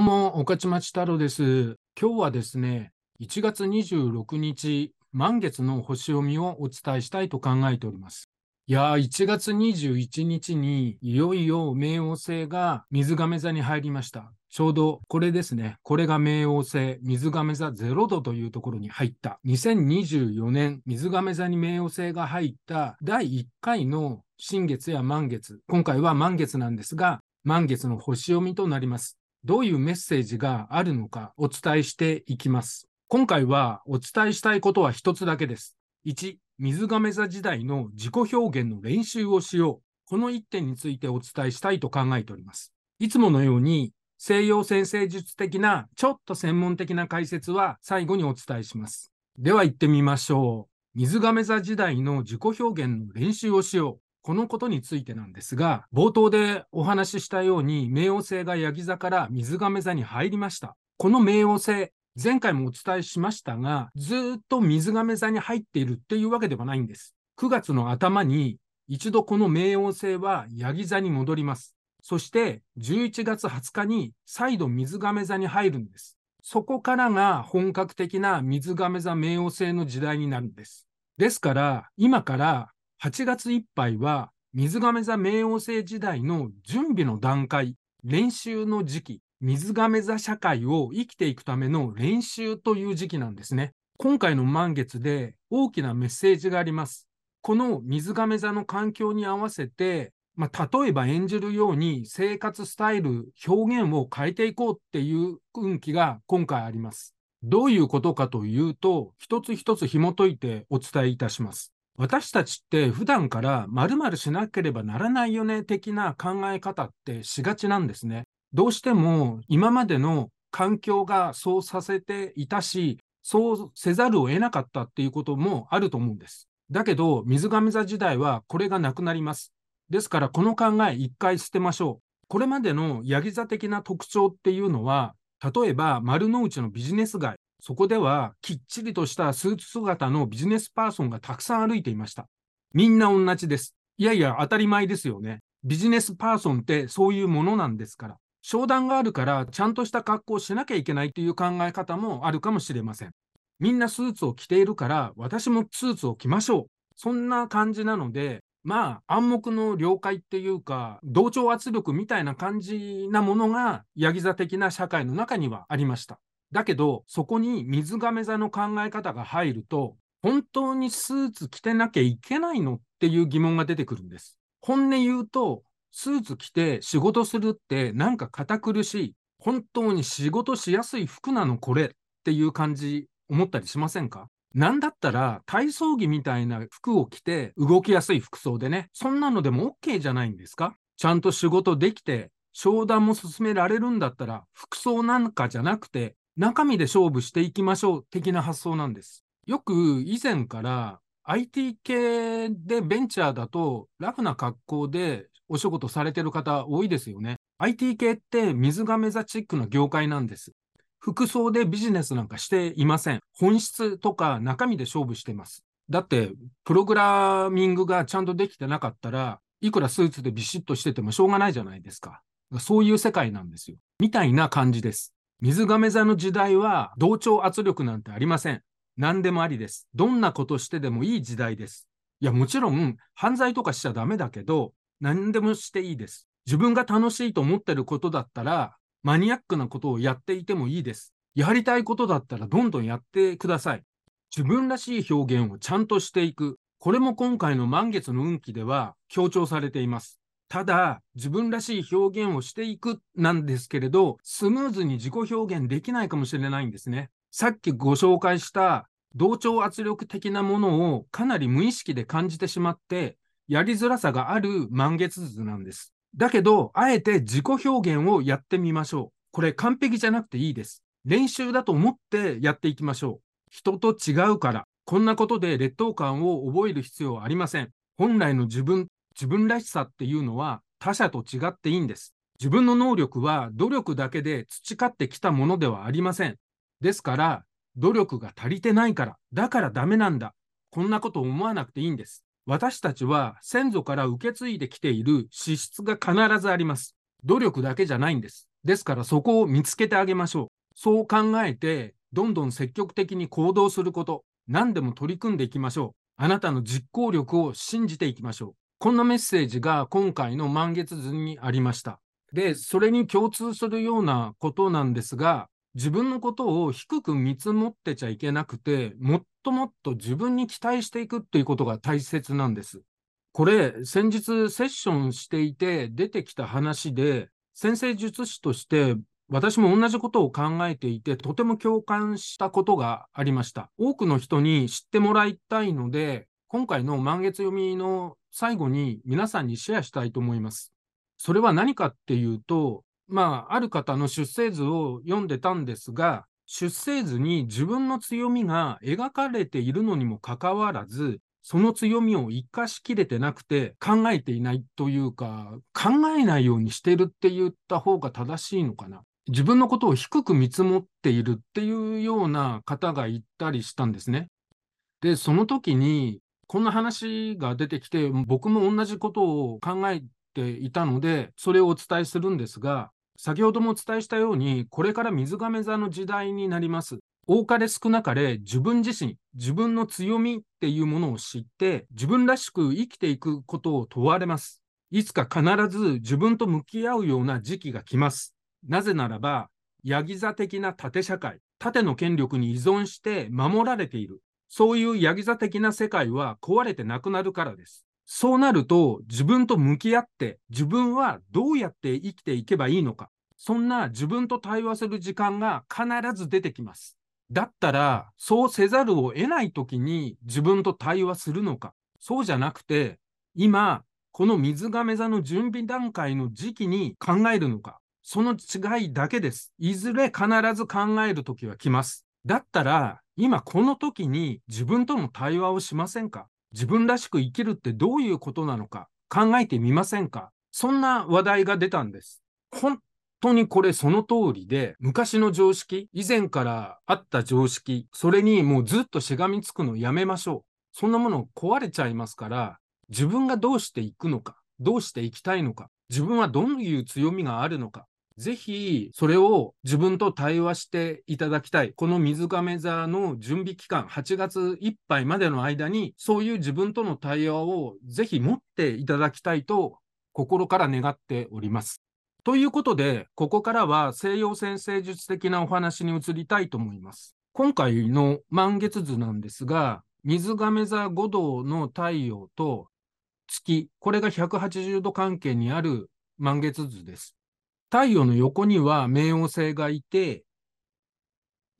どうも、御徒町太郎です。今日はですね、1月26日、満月の星読みをお伝えしたいと考えております。いやー、1月21日にいよいよ冥王星が水亀座に入りました。ちょうどこれですね。これが冥王星、水亀座0度というところに入った。2024年、水亀座に冥王星が入った第1回の新月や満月。今回は満月なんですが、満月の星読みとなります。どういうメッセージがあるのかお伝えしていきます。今回はお伝えしたいことは一つだけです。1、水亀座時代の自己表現の練習をしよう。この一点についてお伝えしたいと考えております。いつものように西洋先生術的なちょっと専門的な解説は最後にお伝えします。では行ってみましょう。水亀座時代の自己表現の練習をしよう。このことについてなんですが、冒頭でお話ししたように、冥王星がヤギ座から水亀座に入りました。この冥王星、前回もお伝えしましたが、ずっと水亀座に入っているっていうわけではないんです。9月の頭に、一度この冥王星はヤギ座に戻ります。そして、11月20日に再度水亀座に入るんです。そこからが本格的な水亀座冥王星の時代になるんです。ですから、今から8月いっぱいは水亀座冥王星時代の準備の段階、練習の時期、水亀座社会を生きていくための練習という時期なんですね。今回の満月で大きなメッセージがあります。この水亀座の環境に合わせて、まあ、例えば演じるように生活スタイル、表現を変えていこうっていう運気が今回あります。どういうことかというと、一つ一つ紐解いてお伝えいたします。私たちって普段から〇〇しなければならないよね的な考え方ってしがちなんですね。どうしても今までの環境がそうさせていたし、そうせざるを得なかったっていうこともあると思うんです。だけど、水亀座時代はこれがなくなります。ですから、この考え一回捨てましょう。これまでのヤギ座的な特徴っていうのは、例えば丸の内のビジネス街、そこではきっちりとしたスーツ姿のビジネスパーソンがたくさん歩いていました。みんな同じです。いやいや、当たり前ですよね。ビジネスパーソンってそういうものなんですから。商談があるから、ちゃんとした格好をしなきゃいけないという考え方もあるかもしれません。みんなスーツを着ているから、私もスーツを着ましょう。そんな感じなので、まあ、暗黙の了解っていうか、同調圧力みたいな感じなものが、ヤギ座的な社会の中にはありました。だけど、そこに水亀座の考え方が入ると、本当にスーツ着てなきゃいけないのっていう疑問が出てくるんです。本音言うと、スーツ着て仕事するってなんか堅苦しい。本当に仕事しやすい服なのこれっていう感じ思ったりしませんか？なんだったら体操着みたいな服を着て動きやすい服装でね、そんなのでも OK じゃないんですか？ちゃんと仕事できて商談も進められるんだったら服装なんかじゃなくて中身で勝負していきましょう的な発想なんです。よく以前から IT 系でベンチャーだとラフな格好でお仕事されてる方多いですよね。IT 系って水亀座チックな業界なんです。服装でビジネスなんかしていません。本質とか中身で勝負してます。だって、プログラミングがちゃんとできてなかったら、いくらスーツでビシッとしててもしょうがないじゃないですか。そういう世界なんですよ。みたいな感じです。水亀座の時代は同調圧力なんてありません。何でもありです。どんなことしてでもいい時代です。いや、もちろん犯罪とかしちゃダメだけど、何でもしていいです。自分が楽しいと思ってることだったら、マニアックなことをやっていてもいいです。やりたいことだったらどんどんやってください。自分らしい表現をちゃんとしていく。これも今回の満月の運気では強調されています。ただ、自分らしい表現をしていくなんですけれど、スムーズに自己表現できないかもしれないんですね。さっきご紹介した同調圧力的なものをかなり無意識で感じてしまって、やりづらさがある満月図なんです。だけど、あえて自己表現をやってみましょう。これ完璧じゃなくていいです。練習だと思ってやっていきましょう。人と違うから、こんなことで劣等感を覚える必要はありません。本来の自分、自分らしさっていうのは他者と違っていいんです。自分の能力は努力だけで培ってきたものではありません。ですから、努力が足りてないから、だからダメなんだ。こんなこと思わなくていいんです。私たちは先祖から受け継いできている資質が必ずあります。努力だけじゃないんです。ですからそこを見つけてあげましょう。そう考えて、どんどん積極的に行動すること、何でも取り組んでいきましょう。あなたの実行力を信じていきましょう。こんなメッセージが今回の満月図にありました。で、それに共通するようなことなんですが、自分のことを低く見積もってちゃいけなくて、もっともっと自分に期待していくっていうことが大切なんです。これ、先日セッションしていて出てきた話で、先生術師として私も同じことを考えていて、とても共感したことがありました。多くの人に知ってもらいたいので、今回の満月読みの最後に皆さんにシェアしたいと思います。それは何かっていうと、まあ、ある方の出生図を読んでたんですが、出生図に自分の強みが描かれているのにもかかわらず、その強みを生かしきれてなくて考えていないというか、考えないようにしてるって言った方が正しいのかな。自分のことを低く見積もっているっていうような方がいたりしたんですね。で、その時に、こんな話が出てきて、僕も同じことを考えていたので、それをお伝えするんですが、先ほどもお伝えしたように、これから水亀座の時代になります。多かれ少なかれ自分自身、自分の強みっていうものを知って、自分らしく生きていくことを問われます。いつか必ず自分と向き合うような時期が来ます。なぜならば、ヤギ座的な縦社会、縦の権力に依存して守られている。そういうヤギ座的な世界は壊れてなくなるからです。そうなると自分と向き合って自分はどうやって生きていけばいいのか。そんな自分と対話する時間が必ず出てきます。だったらそうせざるを得ない時に自分と対話するのか。そうじゃなくて今この水亀座の準備段階の時期に考えるのか。その違いだけです。いずれ必ず考える時は来ます。だったら今この時に自分との対話をしませんか？自分らしく生きるってどういうことなのか？考えてみませんか？そんな話題が出たんです。本当にこれその通りで、昔の常識、以前からあった常識、それにもうずっとしがみつくのやめましょう。そんなもの壊れちゃいますから、自分がどうしていくのか、どうしていきたいのか、自分はどういう強みがあるのか、ぜひそれを自分と対話していただきたい。この水亀座の準備期間、8月いっぱいまでの間に、そういう自分との対話をぜひ持っていただきたいと心から願っております。ということで、ここからは西洋先生術的なお話に移りたいと思います。今回の満月図なんですが、水亀座5度の太陽と月、これが180度関係にある満月図です。太陽の横には冥王星がいて、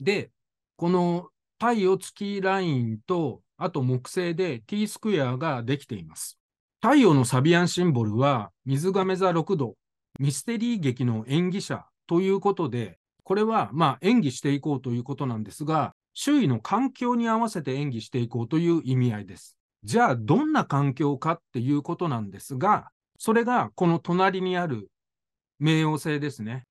で、この太陽月ラインと、あと木星で T スクエアができています。太陽のサビアンシンボルは水亀座6度、ミステリー劇の演技者ということで、これはま演技していこうということなんですが、周囲の環境に合わせて演技していこうという意味合いです。じゃあどんな環境かっていうことなんですが、それがこの隣にある冥王星ですね。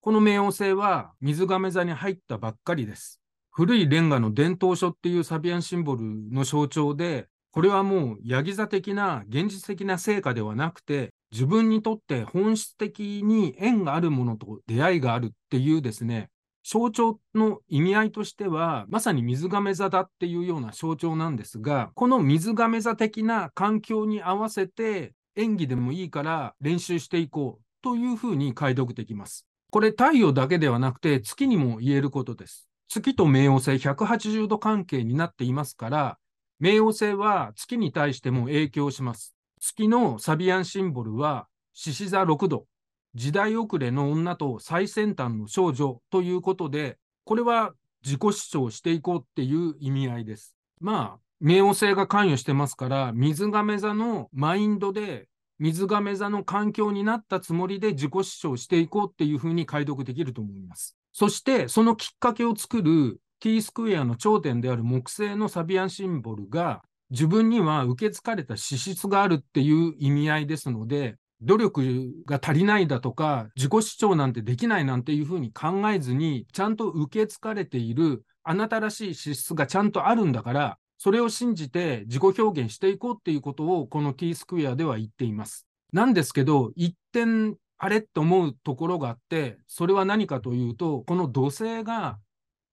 この冥王星は水亀座に入ったばっかりです。古いレンガの伝統書っていうサビアンシンボルの象徴で、これはもうヤギ座的な現実的な成果ではなくて、自分にとって本質的に縁があるものと出会いがあるっていうですね、象徴の意味合いとしては、まさに水亀座だっていうような象徴なんですが、この水亀座的な環境に合わせて演技でもいいから練習していこうというふうに解読できます。これ太陽だけではなくて月にも言えることです。月と冥王星180度関係になっていますから、冥王星は月に対しても影響します。月のサビアンシンボルは獅子座6度、時代遅れの女と最先端の少女ということで、これは自己主張していこうっていう意味合いです。まあ、冥王星が関与してますから、水亀座のマインドで水亀座の環境になったつもりで自己主張していこうっていうふうに解読できると思います。そして、そのきっかけを作る T スクエアの頂点である木星のサビアンシンボルが自分には受け継がれた資質があるっていう意味合いですので、努力が足りないだとか、自己主張なんてできないなんていうふうに考えずに、ちゃんと受け継がれているあなたらしい資質がちゃんとあるんだから、それを信じて自己表現していこうっていうことをこの T スクエアでは言っています。なんですけど、一点あれと思うところがあって、それは何かというと、この土星が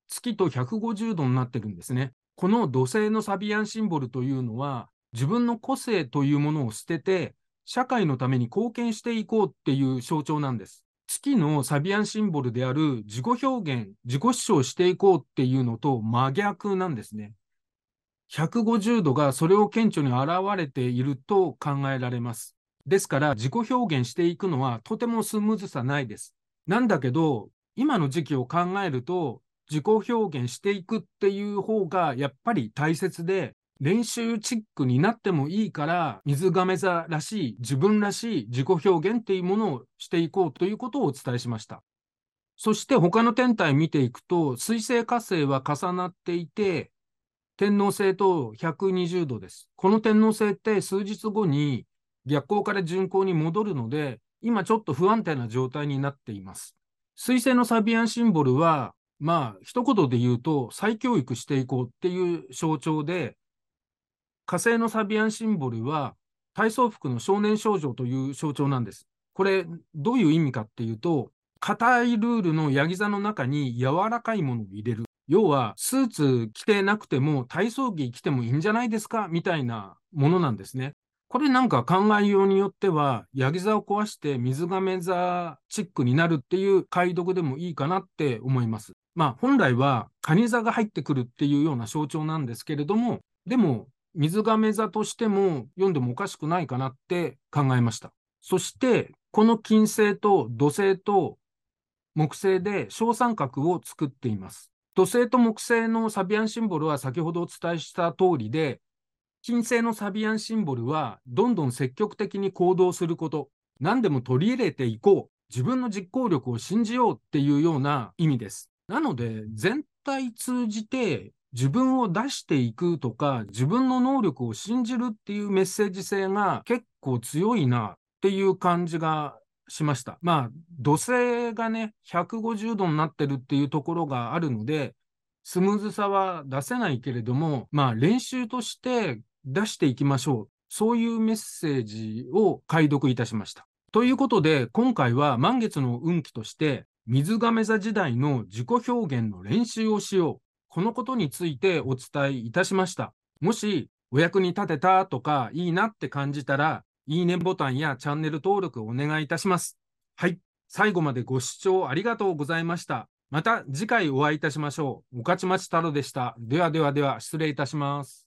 月と150度になってるんですね。この土星のサビアンシンボルというのは、自分の個性というものを捨てて、社会のために貢献していこうっていう象徴なんです。月のサビアンシンボルである自己表現、自己主張していこうっていうのと真逆なんですね。150度がそれを顕著に現れていると考えられます。ですから自己表現していくのはとてもスムーズさないです。なんだけど、今の時期を考えると、自己表現していくっていう方がやっぱり大切で、練習チックになってもいいから、水亀座らしい、自分らしい自己表現っていうものをしていこうということをお伝えしました。そして他の天体見ていくと、水星火星は重なっていて、天王星と120度です。この天王星って数日後に逆行から巡行に戻るので、今ちょっと不安定な状態になっています。水星のサビアンシンボルは、まあ、一言で言うと、再教育していこうっていう象徴で、火星のサビアンシンボルは、体操服の少年少女という象徴なんです。これ、どういう意味かっていうと、硬いルールのヤギ座の中に柔らかいものを入れる。要は、スーツ着てなくても体操着着てもいいんじゃないですかみたいなものなんですね。これなんか考えようによっては、ヤギ座を壊して水亀座チックになるっていう解読でもいいかなって思います。まあ本来は蟹座が入ってくるっていうような象徴なんですけれども、でも水亀座としても読んでもおかしくないかなって考えました。そしてこの金星と土星と木星で小三角を作っています。土星と木星のサビアンシンボルは先ほどお伝えした通りで、金星のサビアンシンボルは、どんどん積極的に行動すること、何でも取り入れていこう、自分の実行力を信じようっていうような意味です。なので、全体通じて自分を出していくとか、自分の能力を信じるっていうメッセージ性が結構強いなっていう感じがしました。まあ、土星がね、150度になってるっていうところがあるので、スムーズさは出せないけれども、まあ練習として出していきましょう。そういうメッセージを解読いたしました。ということで、今回は満月の運気として、水亀座時代の自己表現の練習をしよう。このことについてお伝えいたしました。もし、お役に立てたとか、いいなって感じたら、いいねボタンやチャンネル登録お願いいたします。はい。最後までご視聴ありがとうございました。また次回お会いいたしましょう。御徒町太郎でした。ではではでは、失礼いたします。